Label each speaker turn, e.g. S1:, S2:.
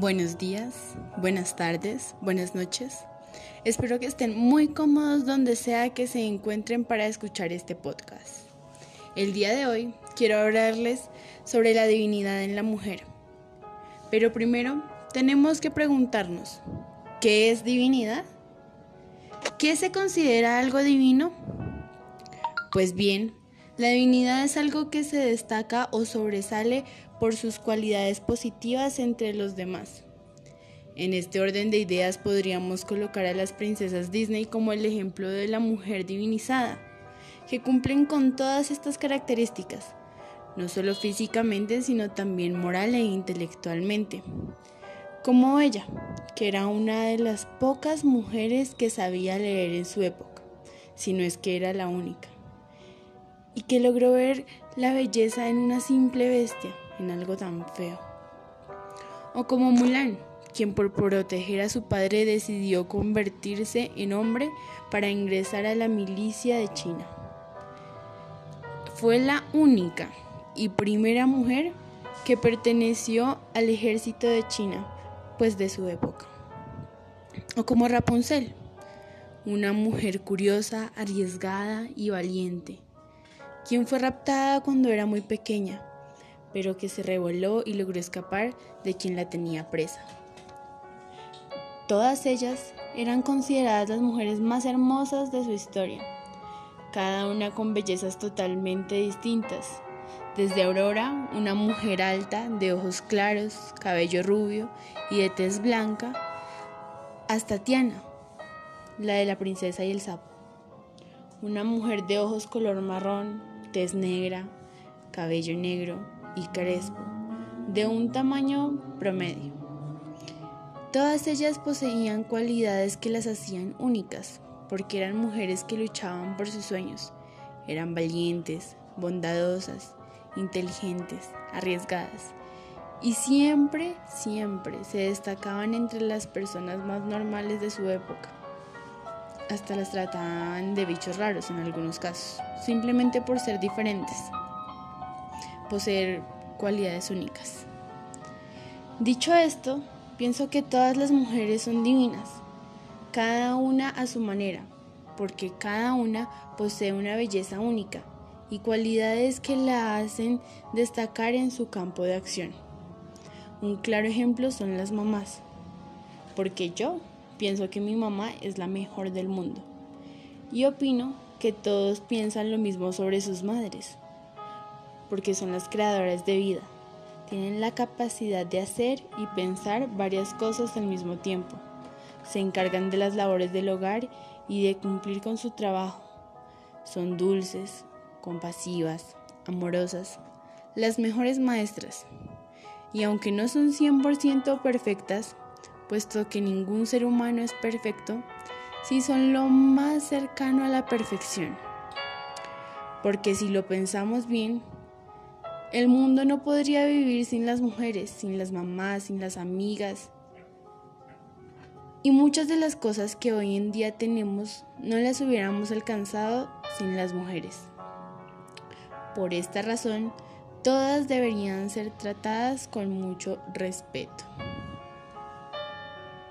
S1: Buenos días, buenas tardes, buenas noches. Espero que estén muy cómodos donde sea que se encuentren para escuchar este podcast. El día de hoy quiero hablarles sobre la divinidad en la mujer. Pero primero tenemos que preguntarnos, ¿qué es divinidad? ¿Qué se considera algo divino? Pues bien, la divinidad es algo que se destaca o sobresale por sus cualidades positivas entre los demás. En este orden de ideas podríamos colocar a las princesas Disney como el ejemplo de la mujer divinizada, que cumplen con todas estas características, no solo físicamente, sino también moral e intelectualmente. Como ella, que era una de las pocas mujeres que sabía leer en su época, si no es que era la única, y que logró ver la belleza en una simple bestia en algo tan feo. O como Mulan, quien por proteger a su padre decidió convertirse en hombre para ingresar a la milicia de China. Fue la única y primera mujer que perteneció al ejército de China, pues de su época. O como Rapunzel, una mujer curiosa, arriesgada y valiente, quien fue raptada cuando era muy pequeña pero que se revoló y logró escapar de quien la tenía presa. Todas ellas eran consideradas las mujeres más hermosas de su historia, cada una con bellezas totalmente distintas. Desde Aurora, una mujer alta, de ojos claros, cabello rubio y de tez blanca, hasta Tiana, la de la princesa y el sapo. Una mujer de ojos color marrón, tez negra, cabello negro, y crespo, de un tamaño promedio. Todas ellas poseían cualidades que las hacían únicas, porque eran mujeres que luchaban por sus sueños. Eran valientes, bondadosas, inteligentes, arriesgadas. Y siempre, siempre se destacaban entre las personas más normales de su época. Hasta las trataban de bichos raros en algunos casos, simplemente por ser diferentes poseer cualidades únicas. Dicho esto, pienso que todas las mujeres son divinas, cada una a su manera, porque cada una posee una belleza única y cualidades que la hacen destacar en su campo de acción. Un claro ejemplo son las mamás, porque yo pienso que mi mamá es la mejor del mundo y opino que todos piensan lo mismo sobre sus madres porque son las creadoras de vida. Tienen la capacidad de hacer y pensar varias cosas al mismo tiempo. Se encargan de las labores del hogar y de cumplir con su trabajo. Son dulces, compasivas, amorosas, las mejores maestras. Y aunque no son 100% perfectas, puesto que ningún ser humano es perfecto, sí son lo más cercano a la perfección. Porque si lo pensamos bien, el mundo no podría vivir sin las mujeres, sin las mamás, sin las amigas. Y muchas de las cosas que hoy en día tenemos no las hubiéramos alcanzado sin las mujeres. Por esta razón, todas deberían ser tratadas con mucho respeto.